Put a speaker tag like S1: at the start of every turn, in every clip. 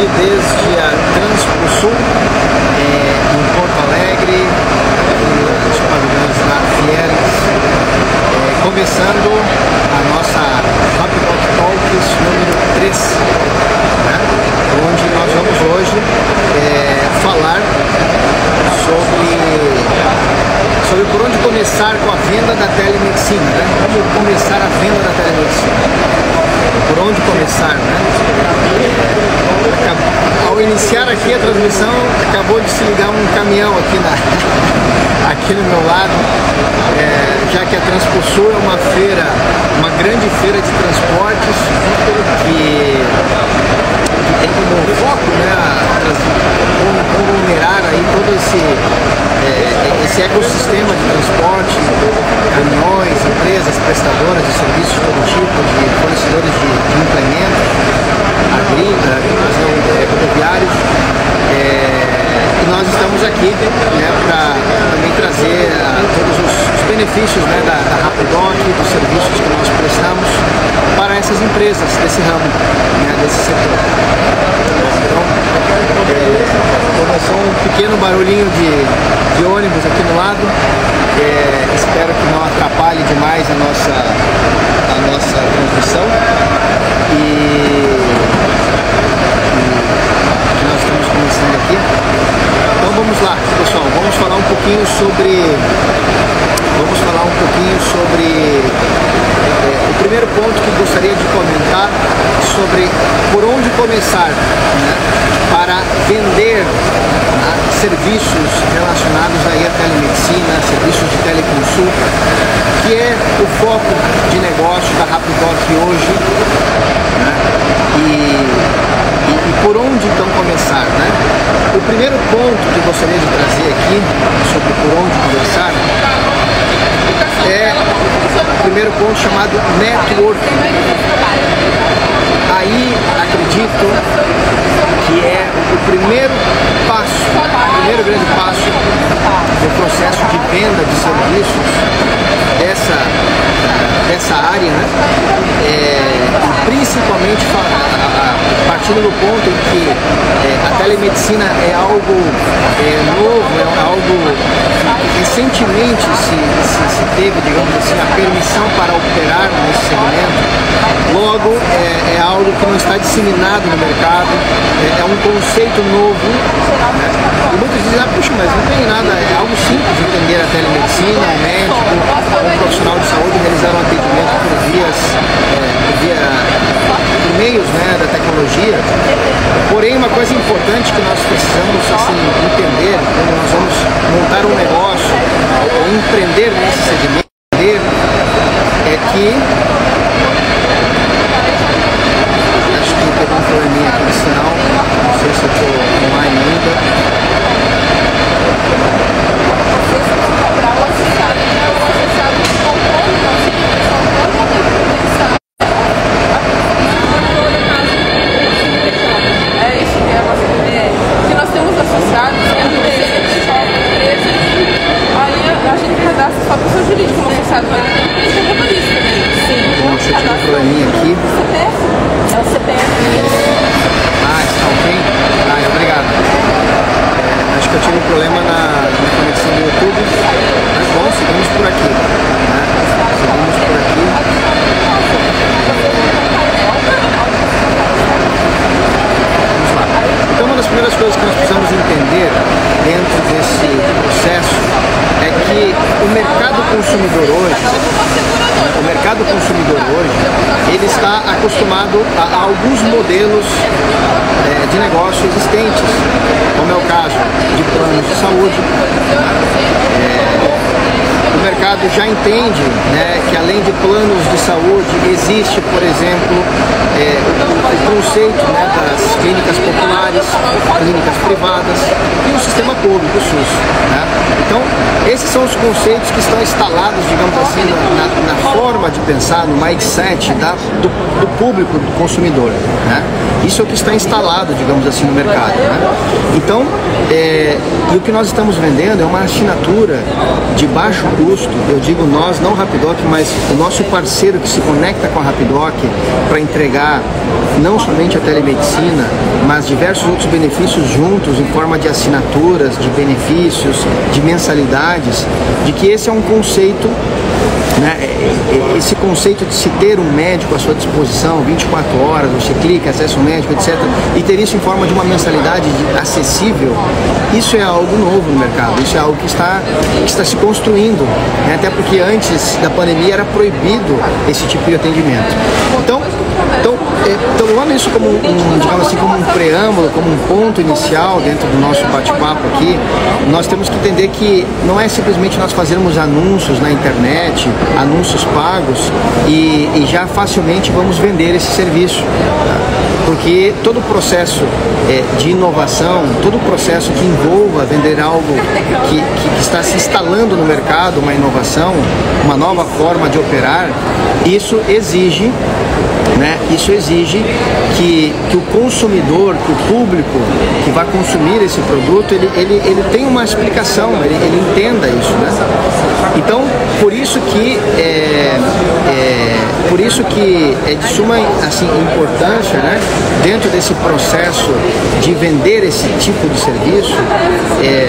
S1: aqui desde a Transposul, é, em Porto Alegre, nos pavilhões da Fieres, é, começando a nossa Rapid Talks número 3, né, onde nós vamos hoje é, falar sobre, sobre por onde começar com a venda da telemedicina, né, como começar a venda da telemedicina por onde começar, né? Ao iniciar aqui a transmissão, acabou de se ligar um caminhão aqui, na, aqui no meu lado, é, já que a Transposul é uma feira, uma grande feira de transportes que, que tem como foco né, conglomerar aí todo esse, é, esse ecossistema de transporte, caminhões, empresas prestadoras de serviços de todo tipo, de fornecedores de, de implementos, agrícolas, é, rodoviários. É, e nós aqui né, para também trazer uh, todos os, os benefícios né, da, da Rapidoc, dos serviços que nós prestamos para essas empresas desse ramo, né, desse setor. Então, é, começou um pequeno barulhinho de, de ônibus aqui no lado. É, espero que não atrapalhe demais a nossa, a nossa transmissão. E, e nós estamos começando aqui. Então vamos lá, pessoal, vamos falar um pouquinho sobre. Vamos falar um pouquinho sobre é, o primeiro ponto que gostaria de comentar sobre por onde começar né, para vender né, serviços relacionados aí à telemedicina, serviços de teleconsulta, que é o foco de negócio da Rapidoc hoje. Né, e e, por onde então começar, né? O primeiro ponto que gostaria de trazer aqui sobre por onde começar é o primeiro ponto chamado networking. Aí acredito que é o primeiro passo, o primeiro grande passo no processo de venda de serviços dessa, dessa área, né? É, principalmente partindo do ponto em que é, a telemedicina é algo é, novo, é algo que recentemente se, se, se, teve, digamos assim, a permissão para operar nesse segmento, logo é, é algo que não está disseminado no mercado, é, é um conceito novo. Né? E muitos dizem, ah, puxa, mas não tem nada, é algo simples de entender a telemedicina, um médico, um profissional de saúde realizar um atendimento por vias, é, por via meios né, da tecnologia. Porém, uma coisa importante que nós precisamos assim, entender quando nós vamos montar um negócio ou empreender nesse segmento é que acho que pegou um probleminha aqui sinal, não sei se eu estou online modelos é, de negócio existentes, como é o caso de planos de saúde, conceitos que estão instalados, digamos assim, na, na forma de pensar, no mindset da, do, do, público, do consumidor. Né? Isso é o que está instalado, digamos assim, no mercado. Né? Então, é, e o que nós estamos vendendo é uma assinatura de baixo custo, eu digo nós, não Rapidoc, mas o nosso parceiro que se conecta com a Rapidoc para entregar não somente a telemedicina, mas diversos outros benefícios juntos em forma de assinaturas, de benefícios, de mensalidades, de que esse é um conceito né? É, é, esse conceito de se ter um médico à sua disposição 24 horas, você clica, acessa o médico, etc., e ter isso em forma de uma mensalidade acessível, isso é algo novo no mercado, isso é algo que está, que está se construindo, né? até porque antes da pandemia era proibido esse tipo de atendimento. Então, então, é, então tomando isso como um, digamos assim, como um preâmbulo, como um ponto inicial dentro do nosso bate-papo aqui, nós temos que entender que não é simplesmente nós fazermos anúncios na internet, anúncios pagos e, e já facilmente vamos vender esse serviço. Porque todo o processo é, de inovação, todo o processo que envolva vender algo que, que, que está se instalando no mercado, uma inovação, uma nova forma de operar, isso exige né? Isso exige que, que o consumidor, que o público que vai consumir esse produto, ele, ele, ele tenha uma explicação, ele, ele entenda isso. Né? Então, por isso que é, é, por isso que é de suma assim, importância, né, dentro desse processo de vender esse tipo de serviço, é,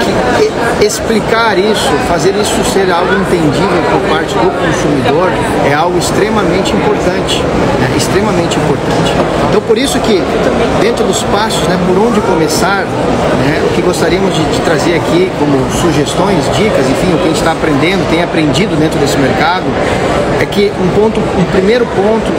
S1: que, explicar isso, fazer isso ser algo entendível por parte do consumidor é algo extremamente importante, né, extremamente importante. Então, por isso que dentro dos passos, né, por onde começar, né, o que gostaríamos de, de trazer aqui como sugestões, dicas, enfim, o que a gente está aprendendo, tem aprendido dentro desse mercado, é que um ponto, um primeiro ponto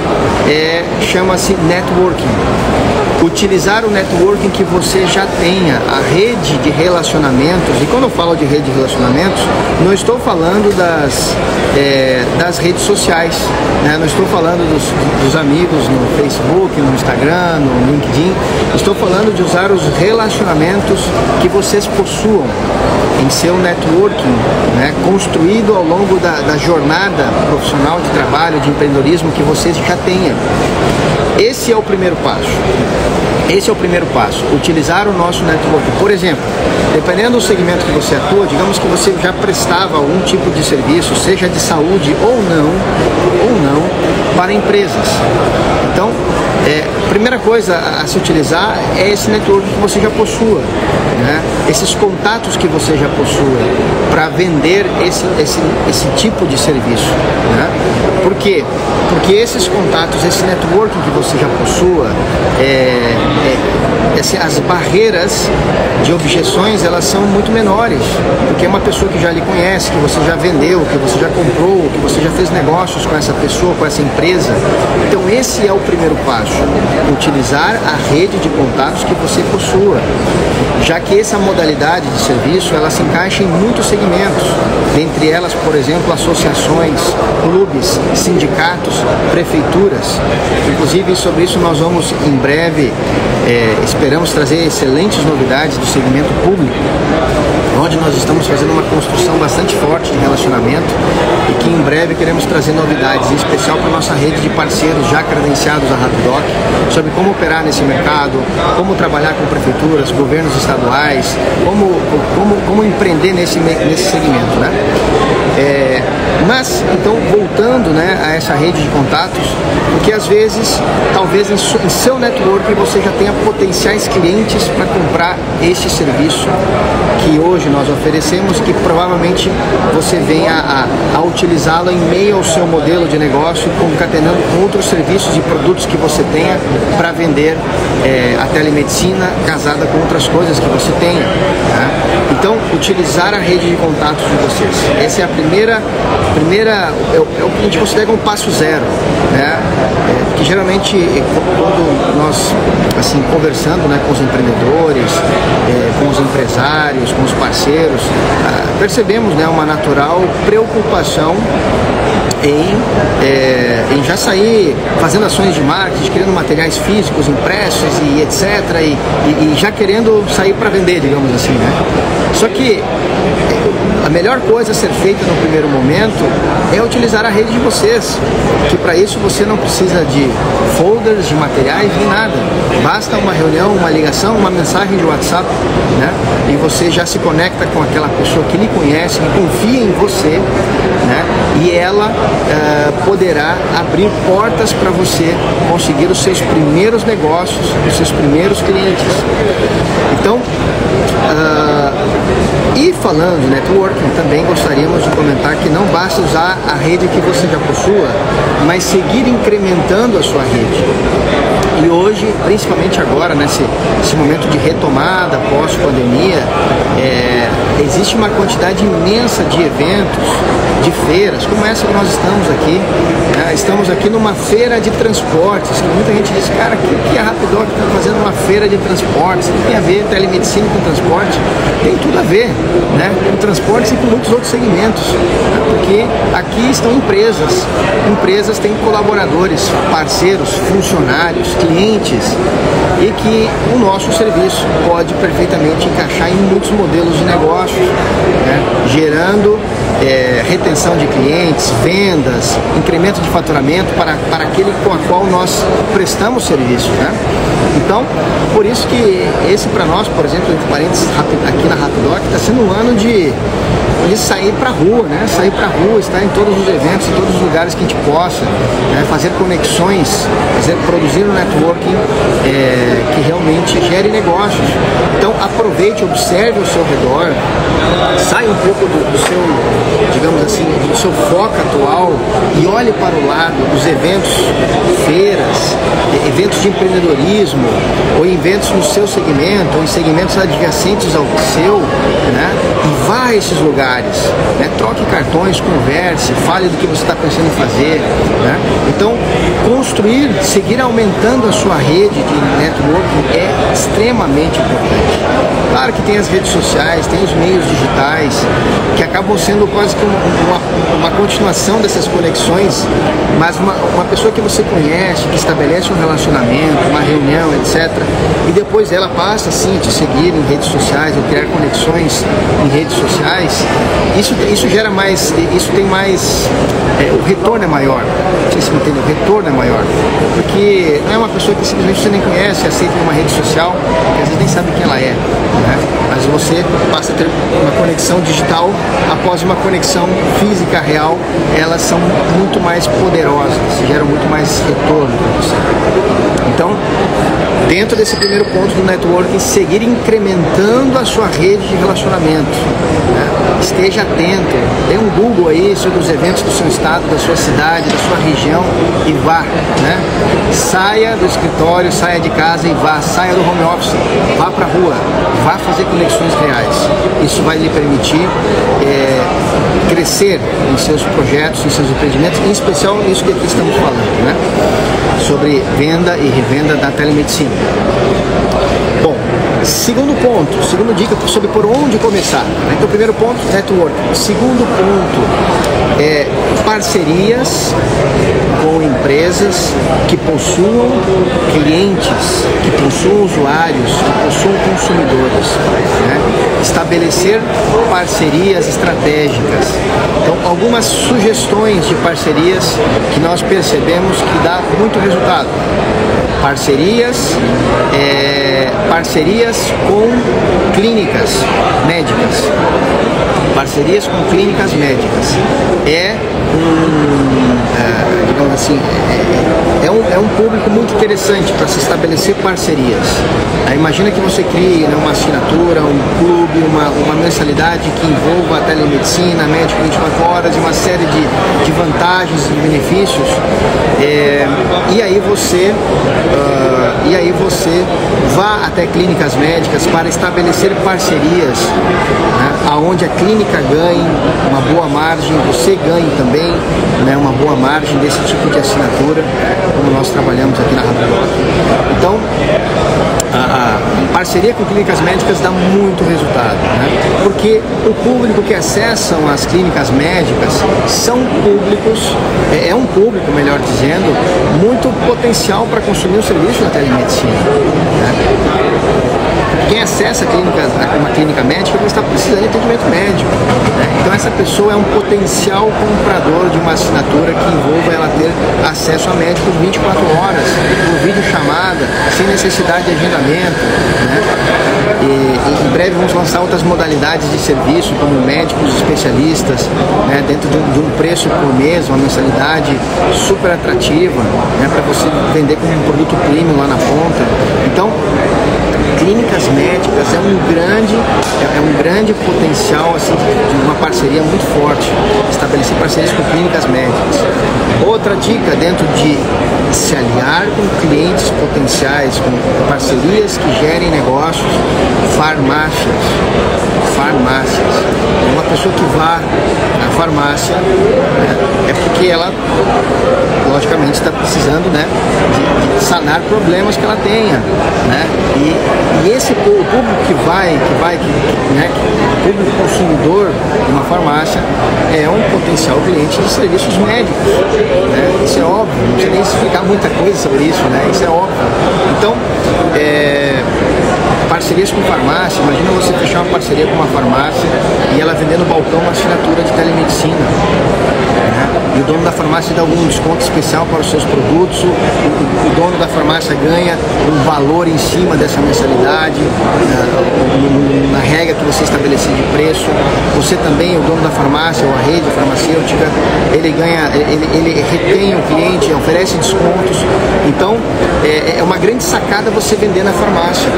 S1: é chama-se networking utilizar o networking que você já tenha, a rede de relacionamentos. E quando eu falo de rede de relacionamentos, não estou falando das, é, das redes sociais, né? não estou falando dos, dos amigos no Facebook, no Instagram, no LinkedIn. Estou falando de usar os relacionamentos que vocês possuam em seu networking, né? construído ao longo da, da jornada profissional de trabalho, de empreendedorismo que vocês já tenham. Esse é o primeiro passo. Esse é o primeiro passo, utilizar o nosso network. Por exemplo, dependendo do segmento que você atua, digamos que você já prestava algum tipo de serviço, seja de saúde ou não, ou não, para empresas. Então, é, primeira coisa a, se utilizar é esse network que você já possua, né? esses contatos que você já possua para vender esse, esse, esse tipo de serviço. Né? Por quê? Porque esses contatos, esse networking que você já possua, é, é, as barreiras de objeções elas são muito menores, porque é uma pessoa que já lhe conhece, que você já vendeu, que você já comprou, que você já fez negócios com essa pessoa, com essa empresa. Então esse é o primeiro passo utilizar a rede de contatos que você possua, já que essa modalidade de serviço ela se encaixa em muitos segmentos, dentre elas, por exemplo, associações, clubes, sindicatos, prefeituras. Inclusive sobre isso nós vamos em breve é, esperamos trazer excelentes novidades do segmento público onde nós estamos fazendo uma construção bastante forte de relacionamento e que em breve queremos trazer novidades, em especial para a nossa rede de parceiros já credenciados a Rapidoc, sobre como operar nesse mercado, como trabalhar com prefeituras, governos estaduais, como, como, como empreender nesse, nesse segmento. Né? É, mas, então, voltando né, a essa rede de contatos, porque às vezes, talvez em, em seu network você já tenha potenciais clientes para comprar este serviço que hoje nós oferecemos, que provavelmente você venha a, a utilizá-lo em meio ao seu modelo de negócio, concatenando com outros serviços e produtos que você tenha para vender é, a telemedicina casada com outras coisas que você tenha. Né? Então, utilizar a rede de contatos de vocês. Essa é a primeira, primeira é, o, é que a gente considera um passo zero, né? Que geralmente quando nós assim conversando, né, com os empreendedores, é, com os empresários, com os parceiros, ah, percebemos, né, uma natural preocupação em, é, em já sair fazendo ações de marketing, criando materiais físicos, impressos e etc. E, e, e já querendo sair para vender, digamos assim, né? Só que melhor coisa a ser feita no primeiro momento é utilizar a rede de vocês, que para isso você não precisa de folders, de materiais, nem nada. Basta uma reunião, uma ligação, uma mensagem de WhatsApp, né? E você já se conecta com aquela pessoa que lhe conhece, que confia em você, né? E ela uh, poderá abrir portas para você conseguir os seus primeiros negócios, os seus primeiros clientes. Então, e falando networking, também gostaríamos de comentar que não basta usar a rede que você já possua, mas seguir incrementando a sua rede. E hoje, principalmente agora, nesse, nesse momento de retomada pós-pandemia, é, existe uma quantidade imensa de eventos, de feiras, como essa que nós estamos aqui. Né? Estamos aqui numa feira de transportes, que muita gente diz, cara, que, que a Rapidoc está fazendo uma feira de transportes? O que tem a ver telemedicina com transporte? Tem tudo a ver né? com transportes e com muitos outros segmentos, né? porque aqui estão empresas, empresas têm colaboradores, parceiros, funcionários, clientes e que o nosso serviço pode perfeitamente encaixar em muitos modelos de negócios, né? gerando é, retenção de clientes, vendas, incremento de faturamento para, para aquele com a qual nós prestamos serviço. Né? Então, por isso que esse para nós, por exemplo, entre parênteses, aqui na Rapidoc, está sendo um ano de, de sair para rua, né? sair para rua, estar em todos os eventos, em todos os lugares que a gente possa, né? fazer conexões, fazer, produzir um networking é, que realmente gere negócios. Então, aproveite, observe ao seu redor, saia um pouco do, do seu digamos assim, do seu foco atual e olhe para o lado dos eventos, feiras, eventos de empreendedorismo, ou eventos no seu segmento, ou em segmentos adjacentes ao seu, né? E vá a esses lugares, né? Troque cartões, converse, fale do que você está pensando em fazer, né? Então, construir, seguir aumentando a sua rede de networking é extremamente importante. Claro que tem as redes sociais, tem os meios digitais, que acabam sendo quase que uma, uma continuação dessas conexões, mas uma, uma pessoa que você conhece, que estabelece um relacionamento, uma reunião, etc., e depois ela passa assim a te seguir em redes sociais ou criar conexões em redes sociais, isso, isso gera mais, isso tem mais, é, o retorno é maior. Não sei se entende, o retorno é maior. Porque não é uma pessoa que simplesmente você nem conhece, aceita em uma rede social, que às vezes nem sabe quem ela é né? Mas você passa a ter uma conexão digital após uma conexão física real, elas são muito mais poderosas, geram muito mais retorno para você. Então, dentro desse primeiro ponto do networking, seguir incrementando a sua rede de relacionamento. Né? Esteja atento, dê um Google aí sobre os eventos do seu estado, da sua cidade, da sua região e vá. Né? Saia do escritório, saia de casa e vá, saia do home office, vá para a rua, vá fazer conexões reais. Isso vai lhe permitir é, crescer em seus projetos, em seus empreendimentos, em especial nisso que aqui estamos falando, né? sobre venda e revenda da telemedicina. Segundo ponto, segunda dica sobre por onde começar. Né? Então, primeiro ponto, network. Segundo ponto, é parcerias com empresas que possuam clientes, que possuam usuários, que possuam consumidores. Né? Estabelecer parcerias estratégicas. Então, algumas sugestões de parcerias que nós percebemos que dá muito resultado. Parcerias, é, parcerias com clínicas médicas parcerias com clínicas médicas. É um, é, digamos assim, é, é, um, é um público muito interessante para se estabelecer parcerias. Aí imagina que você crie né, uma assinatura, um clube, uma, uma mensalidade que envolva a telemedicina, médico 24 horas e uma série de, de vantagens e benefícios. É, e aí você uh, e aí você vá até clínicas médicas para estabelecer parcerias, né, aonde a clínica ganhe uma boa margem, você ganhe também né, uma boa margem desse tipo de assinatura, como nós trabalhamos aqui na Rapidoc. Então, a, a, parceria com clínicas médicas dá muito resultado, né? porque o público que acessam as clínicas médicas são públicos, é, é um público, melhor dizendo, muito potencial para consumir o serviço da telemedicina. Né? Quem acessa a clínica, uma clínica médica ele está precisando de atendimento médico. Né? Então essa pessoa é um potencial comprador de uma assinatura que envolva ela ter acesso a médicos 24 horas, por vídeo chamada, sem necessidade de agendamento. Né? E, e, em breve vamos lançar outras modalidades de serviço, como médicos especialistas, né? dentro de um, de um, preço por mês, uma mensalidade super atrativa, né? para você vender como um produto premium lá na ponta. Então, clínicas médicas é um grande, é, é um grande potencial assim, de uma parceria muito forte, estabelecer parcerias com clínicas médicas. Outra dica dentro de se aliar com clientes potenciais, com parcerias que gerem negócios, farmácias. Farmácias. Uma pessoa que vá na farmácia né, é porque ela, logicamente, está precisando né, de, de, sanar problemas que ela tenha. Né? E, e esse público que vai, que vai, que, né, o público consumidor de uma farmácia é um potencial cliente de serviços médicos. Né? Isso é óbvio, não precisa nem explicar muita coisa sobre isso, né? Isso é óbvio. Então, é, parcerias com farmácia, imagina você fechar uma parceria com uma farmácia e ela vender no balcão uma assinatura de telemedicina. Né? E o dono da farmácia dá algum desconto especial para os seus produtos, o, o, dono da farmácia ganha um valor em cima dessa mensalidade, né? na regra que você estabelecer de preço. Você também, o dono da farmácia ou a rede farmacêutica, ele ganha, ele, ele retém o cliente, oferece descontos. Então, é, é uma grande sacada você vender na farmácia.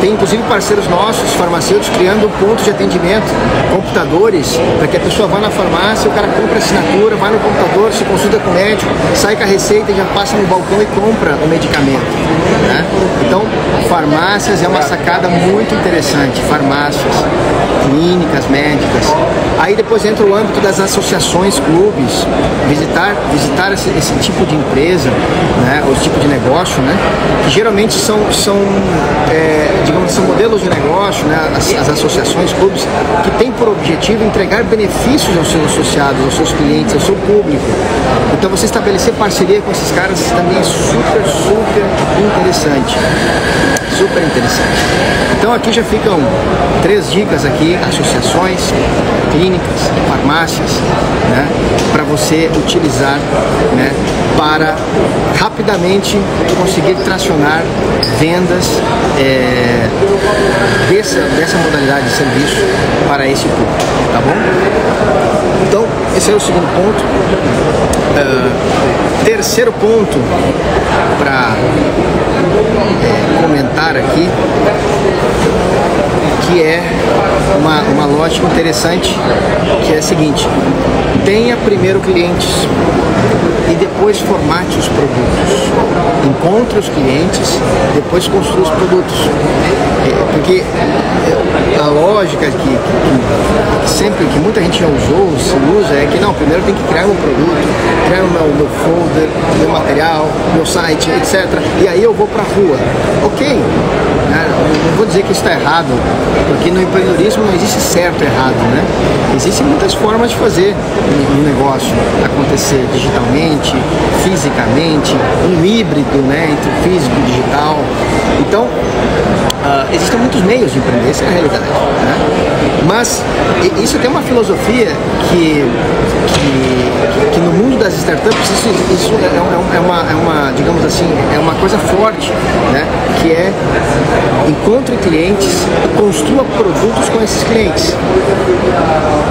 S1: Tem inclusive parceiros nossos, farmacêuticos, criando pontos de atendimento, computadores, para que a pessoa vá na farmácia, o cara compra assinatura, vai no computador, se consulta com o médico, sai com a receita já passa no balcão e compra o medicamento. Né? Então, farmácias é uma sacada muito interessante. Farmácias, clínicas médicas. Aí depois entra o âmbito das associações, clubes, visitar, visitar esse, esse tipo de empresa, né, ou esse tipo de negócio, né, que geralmente são, são é, digamos, são modelos de negócio, né, as, as, associações, clubes, que têm por objetivo entregar benefícios aos seus associados, aos seus clientes, ao seu público. Então você estabelecer parceria com esses caras também é super, super interessante. Super interessante. Então aqui já ficam três dicas aqui, associações, clínicas, farmácias, né, para você utilizar né, para rapidamente conseguir tracionar vendas é, dessa, dessa modalidade de serviço para esse público, tá bom? Então, esse é o segundo ponto. Uh, terceiro ponto para é, comentar aqui que é uma, uma lógica interessante, que é a seguinte, tenha primeiro clientes e depois formate os produtos. Encontre os clientes, depois construa os produtos. É, porque a lógica que, que, que, sempre, que muita gente já usou, se usa, é que não, primeiro tem que criar um produto, criar o meu, meu folder, meu material, meu site, etc. E aí eu vou para a rua. Ok, né? não vou dizer que está errado, porque no empreendedorismo não existe certo e errado, né? Existem muitas formas de fazer um negócio acontecer digitalmente, fisicamente, um híbrido né, entre físico e digital. Então, uh, existem muitos meios de empreender, essa é a realidade. Né? Mas isso tem uma filosofia que, que, que no mundo das startups isso, isso é, é, uma, é uma, digamos assim, é uma coisa forte, né? que é encontre clientes e construa produtos com esses clientes.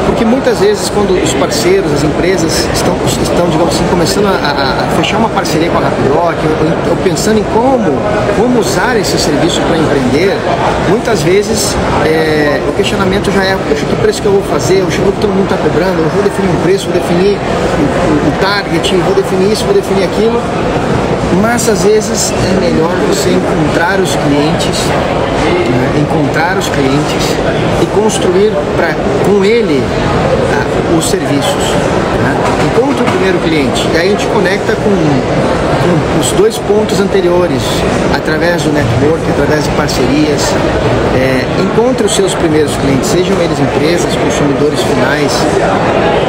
S1: Porque muitas vezes quando os parceiros, as empresas estão, estão digamos assim, começando a, a fechar uma parceria com a Rapidoc, ou, ou pensando em como, como usar esse serviço para empreender, muitas vezes é, o questionamento já é, poxa, que preço que eu vou fazer, o que todo mundo está cobrando, eu vou definir um preço, vou definir o, o target, vou definir isso, vou definir aquilo mas às vezes é melhor você encontrar os clientes, né? encontrar os clientes e construir pra, com ele tá, os serviços. Né? Encontra o primeiro cliente e aí a gente conecta com, com os dois pontos anteriores, através do network, através de parcerias, é, encontre os seus primeiros clientes, sejam eles empresas, consumidores finais,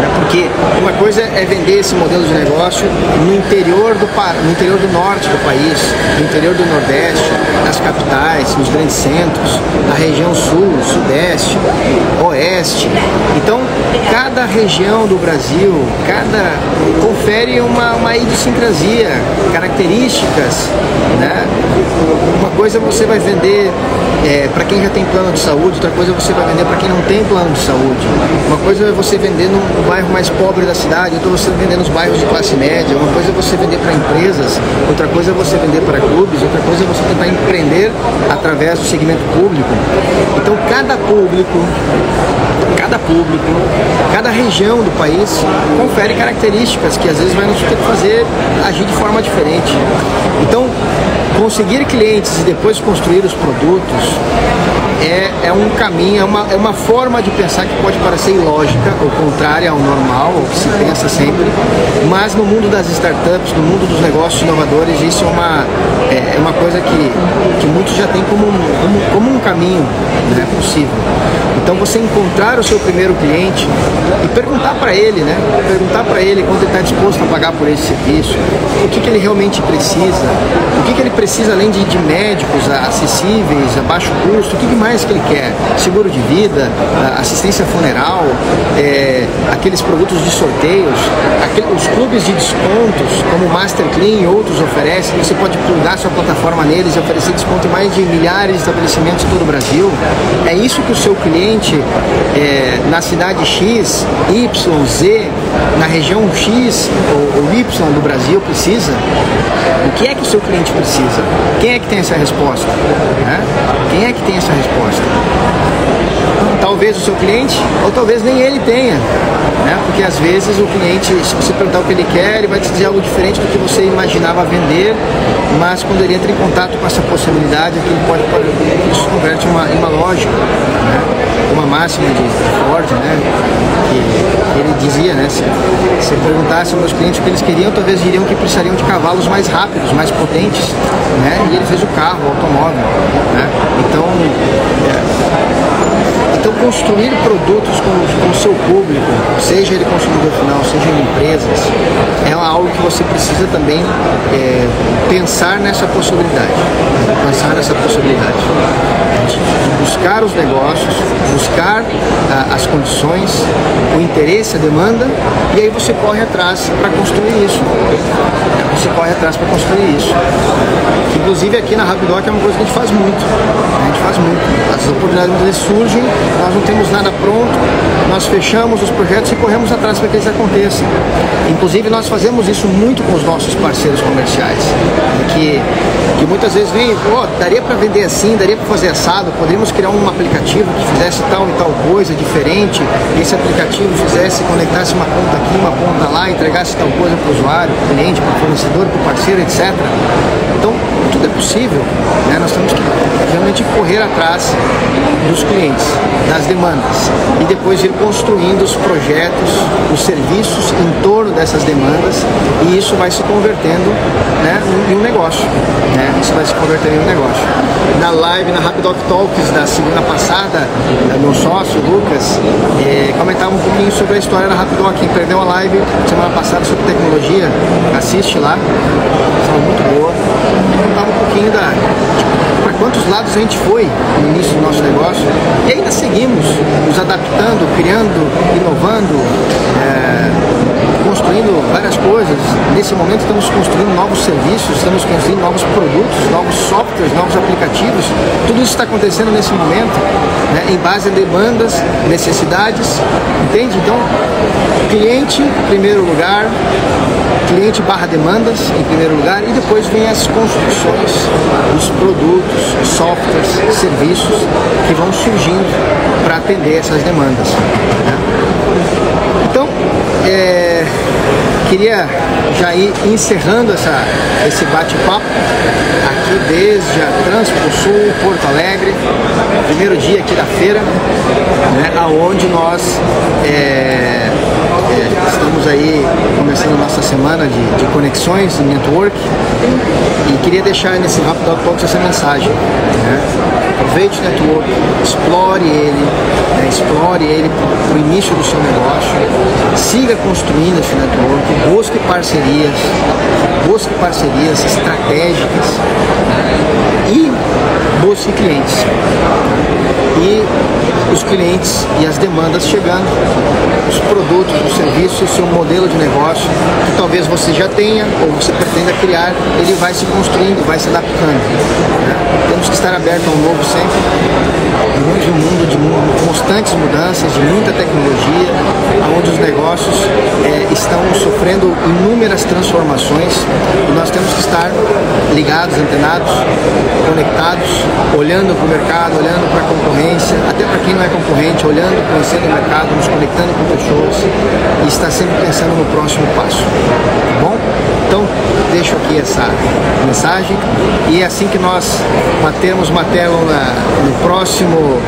S1: né? porque uma coisa é vender esse modelo de negócio no interior do, no interior do norte do país, no interior do nordeste, nas capitais, nos grandes centros, na região sul, sudeste, oeste. Então, cada região do Brasil, cada confere uma, uma idiosincrasia, características, né? Uma coisa você vai vender é, para quem já tem plano de saúde, outra coisa você vai vender para quem não tem plano de saúde. Uma coisa é você vender no bairro mais pobre da cidade, outra você vender nos bairros de classe média. Uma coisa é você vender para empresas, outra coisa é você vender para clubes, outra coisa é você tentar empreender através do segmento público. Então cada público cada público, cada região do país confere características que às vezes vai nos ter que fazer agir de forma diferente. Então, conseguir clientes e depois construir os produtos é, é um caminho, é uma, é uma forma de pensar que pode parecer ilógica, ou contrária ao normal, ao que se pensa sempre, mas no mundo das startups, no mundo dos negócios inovadores, isso é uma, é, é uma coisa que, que muitos já têm como, como, como um caminho né, possível. Então você encontrar o seu primeiro cliente e perguntar para ele, né? Perguntar para ele quanto ele está disposto a pagar por esse serviço, o que, que ele realmente precisa, o que, que ele precisa além de, de médicos acessíveis, a baixo custo, o que, que mais que ele quer? Seguro de vida, assistência funeral, é, aqueles produtos de sorteios, aquele, os clubes de descontos, como o Master Clean e outros oferecem, você pode plugar sua plataforma neles e oferecer desconto em mais de milhares de estabelecimentos em todo o Brasil. É isso que o seu cliente é, na cidade X, Y, Z, na região X ou, ou Y do Brasil precisa? O que é que o seu cliente precisa? Quem é que tem essa resposta? Né? Quem é que tem essa resposta? Talvez o seu cliente, ou talvez nem ele tenha, né? porque às vezes o cliente, se você perguntar o que ele quer, ele vai te dizer algo diferente do que você imaginava vender, mas quando ele entra em contato com essa possibilidade, aquilo pode, pode isso converte uma, em uma lógica. Uma máxima de Ford, né? Que ele dizia, né? Se, se perguntasse aos meus clientes o que eles queriam, talvez diriam que precisariam de cavalos mais rápidos, mais potentes, né? E ele fez o carro, o automóvel, né? Então, é, então construir produtos com, o seu público, seja ele consumidor final, seja em empresas, é algo que você precisa também é, pensar nessa possibilidade, pensar nessa possibilidade de buscar os negócios, buscar ah, as condições, o interesse, a demanda, e aí você corre atrás para construir isso. Você corre atrás para construir isso. Inclusive aqui na Rapidoc é uma coisa que a gente faz muito. A gente faz muito. As oportunidades surgem, nós não temos nada pronto, nós fechamos os projetos e corremos atrás para que eles aconteçam. Inclusive nós fazemos isso muito com os nossos parceiros comerciais, que, que muitas vezes vem, oh, daria para vender assim, daria para fazer assado, poderíamos criar um aplicativo que fizesse tal e tal coisa diferente, esse aplicativo fizesse, conectasse uma conta aqui, uma conta lá, entregasse tal coisa para o usuário, para o cliente, para o fornecedor, para o parceiro, etc. Então, tudo é possível. Né? Nós temos que realmente correr atrás dos clientes, das demandas e depois ir construindo os projetos, os serviços em torno dessas demandas e isso vai se convertendo né, em um negócio. Né? Isso vai se convertendo em um negócio. Na live, na Rapidoc Talks da semana passada, meu sócio, Lucas, eh, comentava um pouquinho sobre a história da Rapidoc. Quem perdeu a live semana passada sobre tecnologia, assiste lá, estava muito boa. Contava um pouquinho da para quantos lados a gente foi no início do nosso negócio e ainda seguimos nos adaptando, criando, inovando. É, construindo várias coisas. Nesse momento estamos construindo novos serviços, estamos construindo novos produtos, novos softwares, novos aplicativos. Tudo isso está acontecendo nesse momento, né, em base a demandas, necessidades, entende? Então, cliente em primeiro lugar, cliente barra demandas em primeiro lugar e depois vem as construções, os produtos, softwares, serviços que vão surgindo para atender essas demandas. Né? Então, é, queria já ir encerrando essa, esse bate-papo aqui desde a Transpo Sul, Porto Alegre, primeiro dia aqui da feira, né, aonde nós é, é, estamos aí começando nossa semana de, de conexões e network e queria deixar nesse Rápido Talks essa mensagem. Né? aproveite o network, explore ele, né, explore ele para o início do seu negócio, siga construindo esse network, busque parcerias, busque parcerias estratégicas e busque clientes. E os clientes e as demandas chegando, os produtos, os serviços, o seu modelo de negócio, que talvez você já tenha ou você pretenda criar, ele vai se construindo, vai se adaptando. Estar aberto ao novo sempre. Vivemos um mundo de constantes mudanças, de muita tecnologia, onde os negócios é, estão sofrendo inúmeras transformações e nós temos que estar ligados, antenados, conectados, olhando para o mercado, olhando para a concorrência, até para quem não é concorrente, olhando, conhecendo o mercado, nos conectando com pessoas e está sempre pensando no próximo passo. Tá bom? Então, deixo aqui essa mensagem e é assim que nós batermos martelo na, no próximo,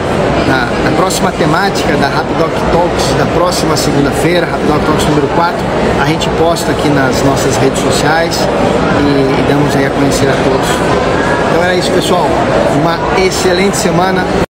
S1: na, na próxima temática da Rapidoc Talks, da próxima segunda-feira, Rapidoc Talks número 4, a gente posta aqui nas nossas redes sociais e, e damos aí a conhecer a todos. Então era isso, pessoal. Uma excelente semana.